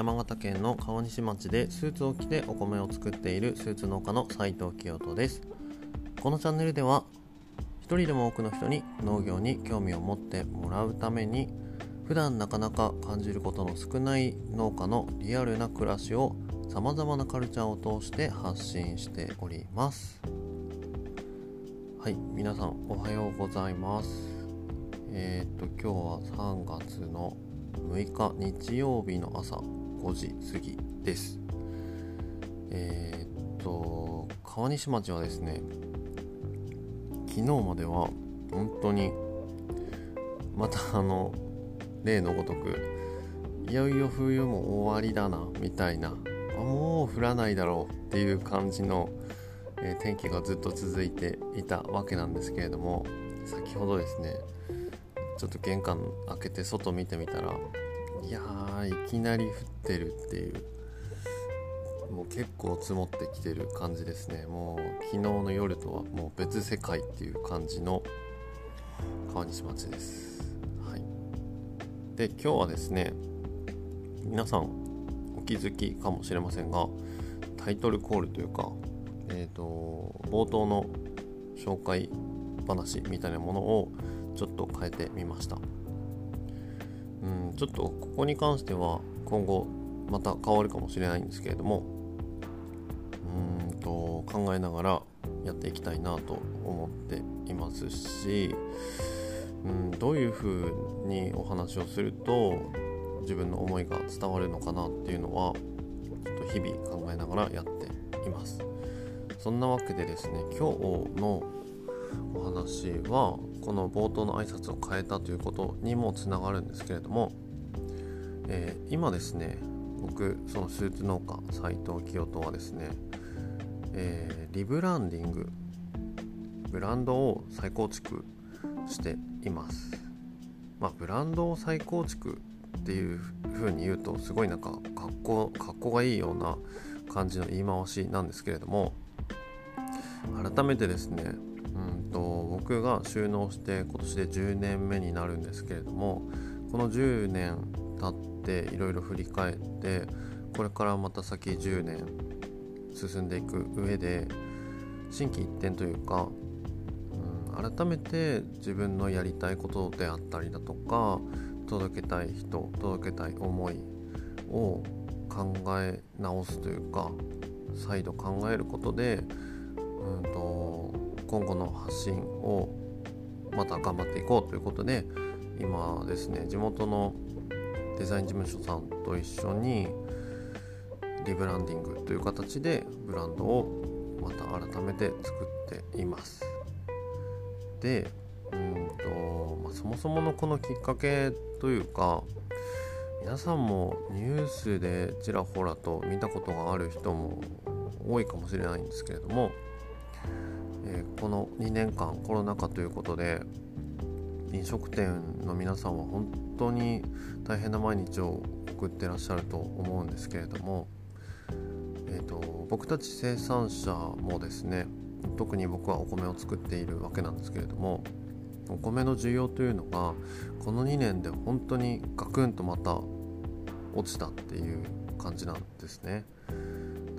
山形県の川西町でスーツを着てお米を作っているスーツ農家の斉藤清人です。このチャンネルでは一人でも多くの人に農業に興味を持ってもらうために普段なかなか感じることの少ない農家のリアルな暮らしをさまざまなカルチャーを通して発信しております。はい皆さんおはようございます。えっ、と今日は3月の6日日曜日の朝。5時過ぎです。えっ、と川西町はですね昨日までは本当にまたあの例のごとくいよいよ冬も終わりだなみたいなあもう降らないだろうっていう感じの、えー、天気がずっと続いていたわけなんですけれども先ほどですねちょっと玄関開けて外見てみたらいやーいきなり降ってるっていうもう結構積もってきてる感じですね。もう昨日の夜とはもう別世界っていう感じの川西町です。はい。で今日はですね皆さんお気づきかもしれませんがタイトルコールというかえっ、ー、と冒頭の紹介話みたいなものをちょっと変えてみました。うんちょっとここに関しては今後また変わるかもしれないんですけれどもうんと考えながらやっていきたいなと思っていますしうんどういうふうにお話をすると自分の思いが伝わるのかなっていうのはちょっと日々考えながらやっています。そんなわけでですね今日のお話はこの冒頭の挨拶を変えたということにもつながるんですけれども、えー、今ですね僕そのスーツ農家斉藤清人はですね、えー、リブランディングブランドを再構築しています。まあブランドを再構築っていう風に言うとすごいなんか格好格好がいいような感じの言い回しなんですけれども改めてですねうんと僕が収納して今年で10年目になるんですけれどもこの10年経っていろいろ振り返ってこれからまた先10年進んでいく上で心機一転というか、うん、改めて自分のやりたいことであったりだとか届けたい人届けたい思いを考え直すというか再度考えることで、うんと今後の発信をまた頑張っていこうということで今ですね地元のデザイン事務所さんと一緒にリブランディングという形でブランドをまた改めて作っています。でうんと、まあ、そもそものこのきっかけというか皆さんもニュースでちらほらと見たことがある人も多いかもしれないんですけれどもえー、この2年間コロナ禍ということで飲食店の皆さんは本当に大変な毎日を送ってらっしゃると思うんですけれども、えーと、僕たち生産者もですね特に僕はお米を作っているわけなんですけれどもお米の需要というのがこの2年で本当にガクンとまた落ちたっていう感じなんですね。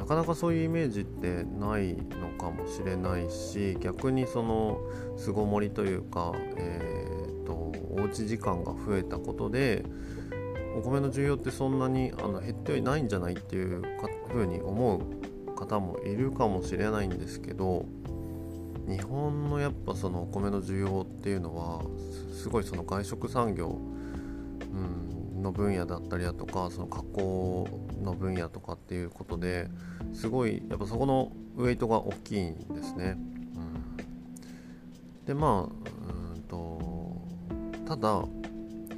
なかなかそういうイメージってないのかもしれないし逆にその巣ごもりというか、えーと、おうち時間が増えたことでお米の需要ってそんなにあの減ってはいないんじゃないっていうふうに思う方もいるかもしれないんですけど日本のやっぱそのお米の需要っていうのはすごいその外食産業、うん、の分野だったりだとかその加工の分野とかっていうことですごいやっぱそこのウエイトが大きいんですね。うん、でまあうんとただ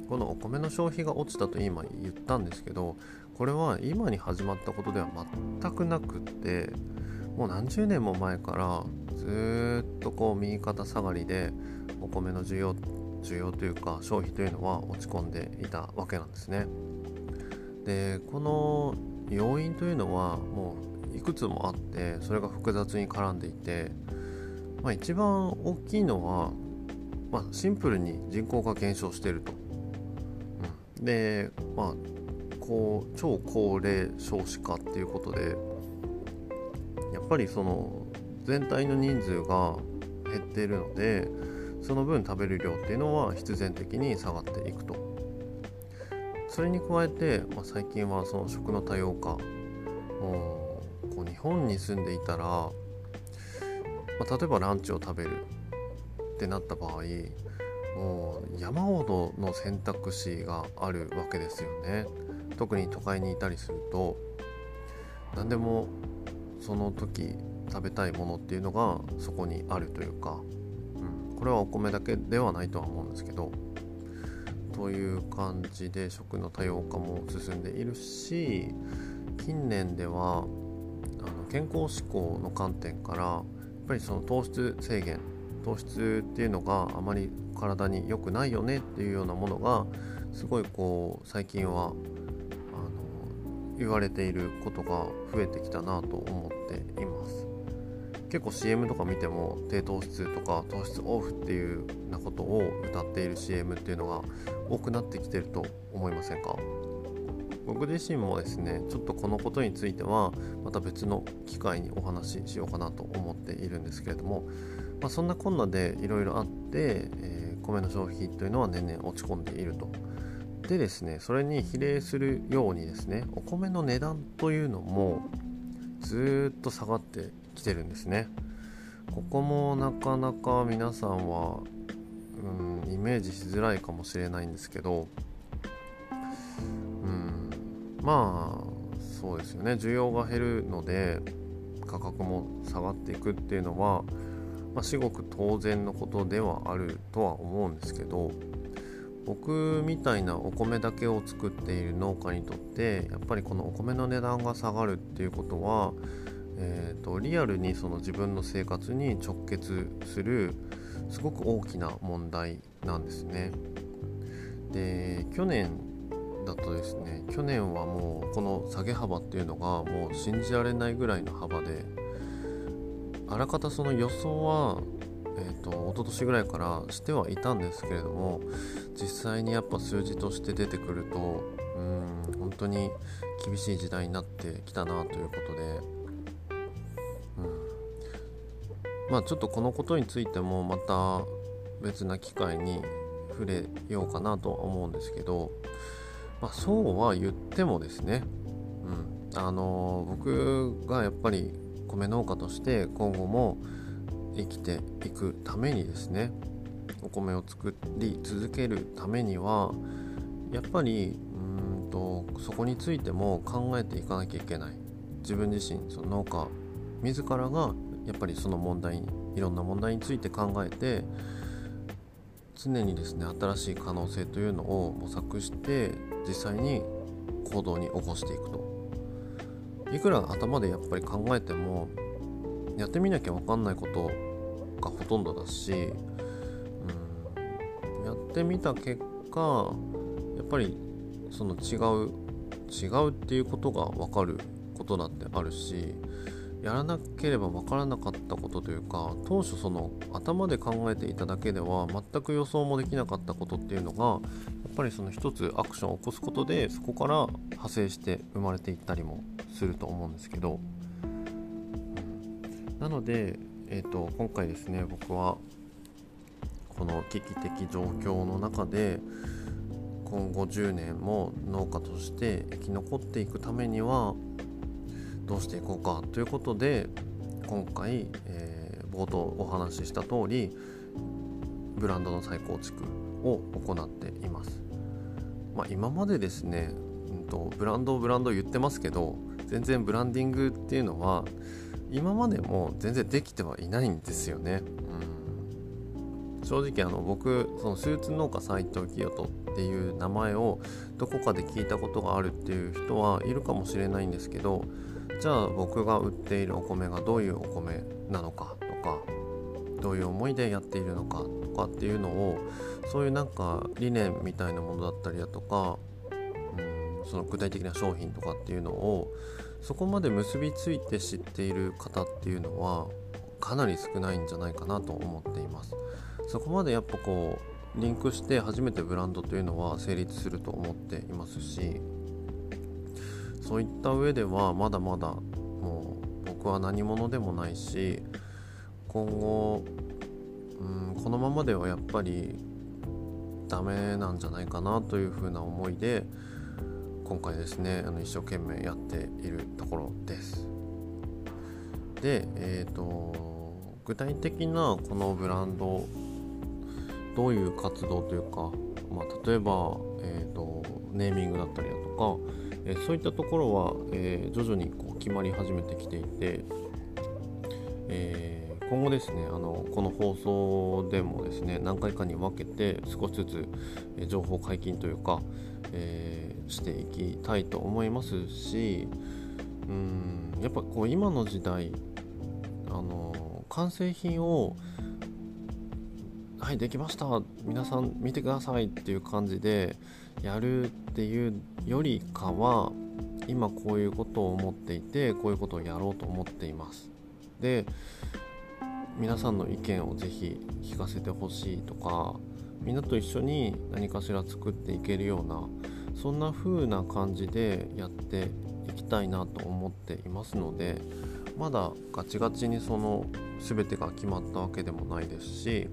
このお米の消費が落ちたと今言ったんですけどこれは今に始まったことでは全くなくってもう何十年も前からずっとこう右肩下がりでお米の需要需要というか消費というのは落ち込んでいたわけなんですね。でこの要因というのはもういくつもあってそれが複雑に絡んでいて、まあ、一番大きいのは、まあ、シンプルに人口が減少していると。うん、で、まあ、こう超高齢少子化っていうことでやっぱりその全体の人数が減っているのでその分食べる量っていうのは必然的に下がっていくとそれに加えて、まあ、最近はその食の多様化もうこう日本に住んでいたら、まあ、例えばランチを食べるってなった場合もう山ほどの選択肢があるわけですよね。特に都会にいたりすると何でもその時食べたいものっていうのがそこにあるというか、うん、これはお米だけではないとは思うんですけどという感じで食の多様化も進んでいるし近年ではあの健康志向の観点からやっぱりその糖質制限糖質っていうのがあまり体に良くないよねっていうようなものがすごいこう最近はあの言われていることが増えてきたなと思っています。結構 CM とか見ても低糖質とか糖質オフっていうなことを歌っている CM っていうのが多くなってきてると思いませんか？僕自身もですねちょっとこのことについてはまた別の機会にお話ししようかなと思っているんですけれどもまあ、そんなこんなでいろいろあって、えー、米の消費というのは年々落ち込んでいると。でですねそれに比例するようにですねお米の値段というのもずっと下がってきてるんですね。ここもなかなか皆さんは、うん、イメージしづらいかもしれないんですけど、うん、まあそうですよね需要が減るので価格も下がっていくっていうのはまあ、至極当然のことではあるとは思うんですけど僕みたいなお米だけを作っている農家にとってやっぱりこのお米の値段が下がるっていうことは、えーと、リアルにその自分の生活に直結するすごく大きな問題なんですね。で去年だとですね去年はもうこの下げ幅っていうのがもう信じられないぐらいの幅であらかたその予想は、えーと、と一昨年ぐらいからしてはいたんですけれども実際にやっぱ数字として出てくるとうん本当に厳しい時代になってきたなということで、うん、まあちょっとこのことについてもまた別な機会に触れようかなとは思うんですけど、まあ、そうは言ってもですね、うん、あの僕がやっぱり米農家として今後も生きていくためにですねお米を作り続けるためにはやっぱりうんとそこについても考えていかなきゃいけない。自分自身その農家自らがやっぱりその問題いろんな問題について考えて常にですね新しい可能性というのを模索して実際に行動に起こしていくと。いくら頭でやっぱり考えてもやってみなきゃ分かんないことがほとんどだし、うん、やってみた結果やっぱりその違う違うっていうことが分かることだってあるしやらなければ分からなかったことというか当初その頭で考えていただけでは全く予想もできなかったことっていうのがやっぱりその一つアクションを起こすことでそこから派生して生まれていったりもすると思うんですけど、なので、えーと、今回ですね僕はこの危機的状況の中で今後10年も農家として生き残っていくためにはどうしていこうかということで今回、えー、冒頭お話しした通りブランドの再構築を行っています。まあ、今までですね、うんと、ブランドブランド言ってますけど全然ブランディングっていうのは今までも全然できてはいないんですよね。うん、正直あの僕そのスーツ農家斎藤清人っていう名前をどこかで聞いたことがあるっていう人はいるかもしれないんですけどじゃあ僕が売っているお米がどういうお米なのかとかどういう思いでやっているのかとかっていうのをそういうなんか理念みたいなものだったりだとかうんその具体的な商品とかっていうのをそこまで結びついて知っている方っていうのはかなり少ないんじゃないかなと思っています。そこまでやっぱこうリンクして初めてブランドというのは成立すると思っていますしそういった上ではまだまだもう僕は何者でもないし今後うんこのままではやっぱりダメなんじゃないかなというふうな思いで今回ですねあの一生懸命やっているところです。で、えーと、具体的なこのブランドどういう活動というか、まあ、例えば、えーと、ネーミングだったりだとか、えー、そういったところは、えー、徐々にこう決まり始めてきていて、えー、今後ですねあのこの放送でもですね何回かに分けて少しずつ、情報解禁というか、えしていきたいと思いますしうんやっぱこう今の時代あの完成品をはいできました皆さん見てくださいっていう感じでやるっていうよりかは今こういうことを思っていてこういうことをやろうと思っています。で皆さんの意見をぜひ聞かせてほしいとかみんなと一緒に何かしら作っていけるようなそんな風な感じでやっていきたいなと思っていますのでまだガチガチにその全てが決まったわけでもないですし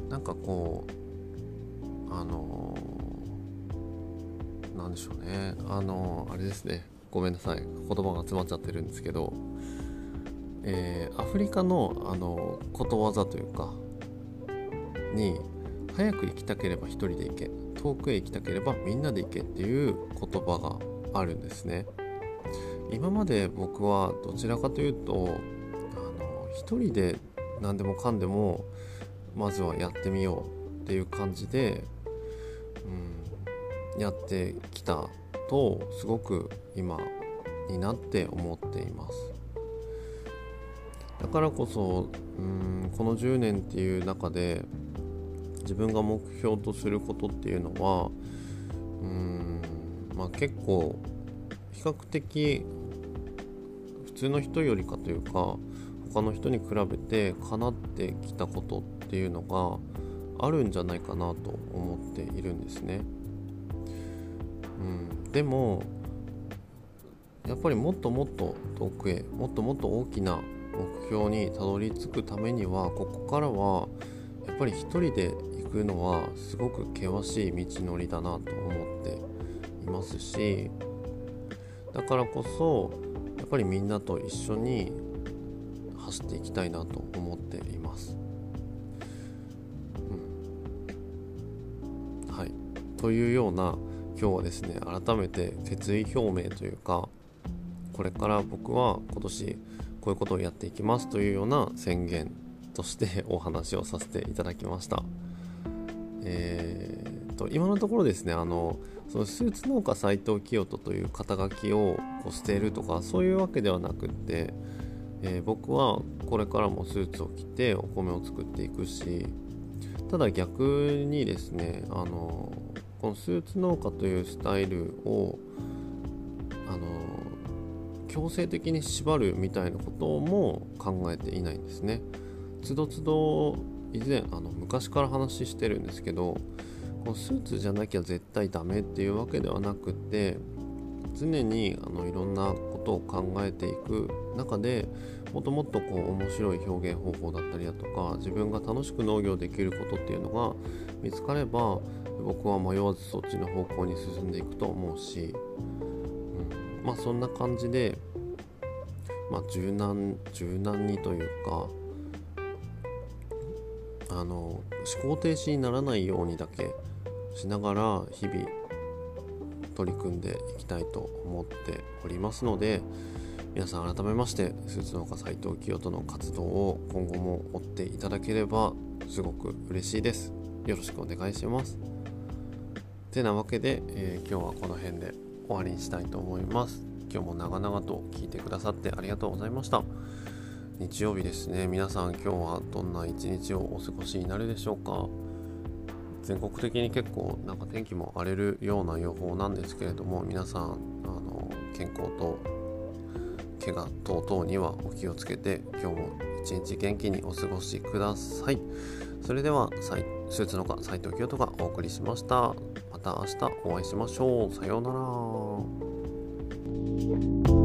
うんなんかこうあのなんでしょうね。あのあれですね。ごめんなさい。言葉が詰まっちゃってるんですけど、えー、アフリカのあのことわざというかに早く行きたければ一人で行け。遠くへ行きたければみんなで行けっていう言葉があるんですね。今まで僕はどちらかというとあの一人で何でもかんでもまずはやってみようっていう感じで、うん、やってきたとすごく今になって思っています。だからこそうんこの10年っていう中で自分が目標とすることっていうのはうーんまあ結構比較的普通の人よりかというか他の人に比べて叶ってきたことっていうのがあるんじゃないかなと思っているんですね。うん、でもやっぱりもっともっと遠くへもっともっと大きな目標にたどり着くためにはここからはやっぱり一人でくのはすごく険しい道のりだなと思っていますしだからこそやっぱりみんなと一緒に走っていきたいなと思っています。うん、はいというような今日はですね改めて決意表明というかこれから僕は今年こういうことをやっていきますというような宣言としてお話をさせていただきました。えーと、今のところですねあのそのスーツ農家斎藤清人という肩書きをこう捨てるとかそういうわけではなくって、えー、僕はこれからもスーツを着てお米を作っていくしただ逆にですねあのこのスーツ農家というスタイルをあの強制的に縛るみたいなことも考えていないんですね。つどつど以前あの昔から話してるんですけどこのスーツじゃなきゃ絶対ダメっていうわけではなくて常にあのいろんなことを考えていく中でもっともっとこう面白い表現方法だったりだとか自分が楽しく農業できることっていうのが見つかれば僕は迷わずそっちの方向に進んでいくと思うし、うん、まあそんな感じで、まあ、柔軟柔軟にというかあの思考停止にならないようにだけしながら日々取り組んでいきたいと思っておりますので皆さん改めましてスーツ農家斉藤清人の活動を今後も追っていただければすごく嬉しいです。よろしくお願いします。てなわけで、えー、今日はこの辺で終わりにしたいと思います。今日も長々と聞いてくださってありがとうございました。日曜日ですね。皆さん今日はどんな一日をお過ごしになるでしょうか？全国的に結構なんか天気も荒れるような予報なんですけれども皆さんあの健康と怪我等々にはお気をつけて今日も一日元気にお過ごしください。それではスーツの家斉藤清人がお送りしました。また明日お会いしましょう。さようなら。